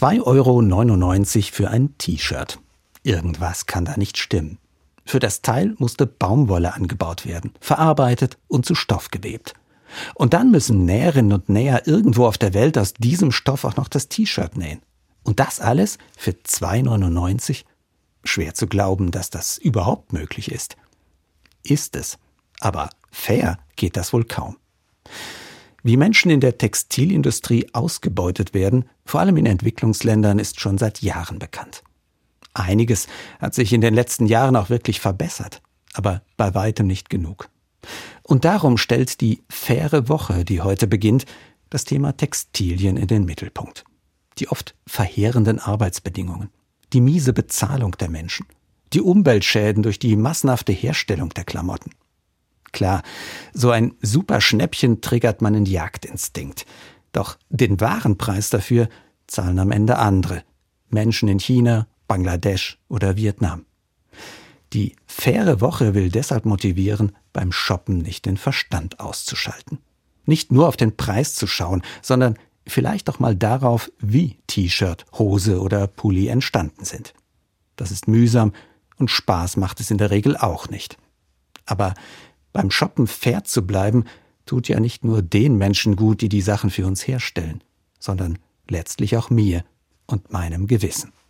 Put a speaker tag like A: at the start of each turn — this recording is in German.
A: 2,99 Euro für ein T-Shirt. Irgendwas kann da nicht stimmen. Für das Teil musste Baumwolle angebaut werden, verarbeitet und zu Stoff gewebt. Und dann müssen Näherinnen und Näher irgendwo auf der Welt aus diesem Stoff auch noch das T-Shirt nähen. Und das alles für 2,99? Schwer zu glauben, dass das überhaupt möglich ist. Ist es. Aber fair geht das wohl kaum. Wie Menschen in der Textilindustrie ausgebeutet werden, vor allem in Entwicklungsländern, ist schon seit Jahren bekannt. Einiges hat sich in den letzten Jahren auch wirklich verbessert, aber bei weitem nicht genug. Und darum stellt die faire Woche, die heute beginnt, das Thema Textilien in den Mittelpunkt. Die oft verheerenden Arbeitsbedingungen, die miese Bezahlung der Menschen, die Umweltschäden durch die massenhafte Herstellung der Klamotten. Klar, so ein super Schnäppchen triggert man in Jagdinstinkt. Doch den wahren Preis dafür zahlen am Ende andere. Menschen in China, Bangladesch oder Vietnam. Die faire Woche will deshalb motivieren, beim Shoppen nicht den Verstand auszuschalten. Nicht nur auf den Preis zu schauen, sondern vielleicht auch mal darauf, wie T-Shirt, Hose oder Pulli entstanden sind. Das ist mühsam und Spaß macht es in der Regel auch nicht. Aber beim Shoppen fair zu bleiben, tut ja nicht nur den Menschen gut, die die Sachen für uns herstellen, sondern letztlich auch mir und meinem Gewissen.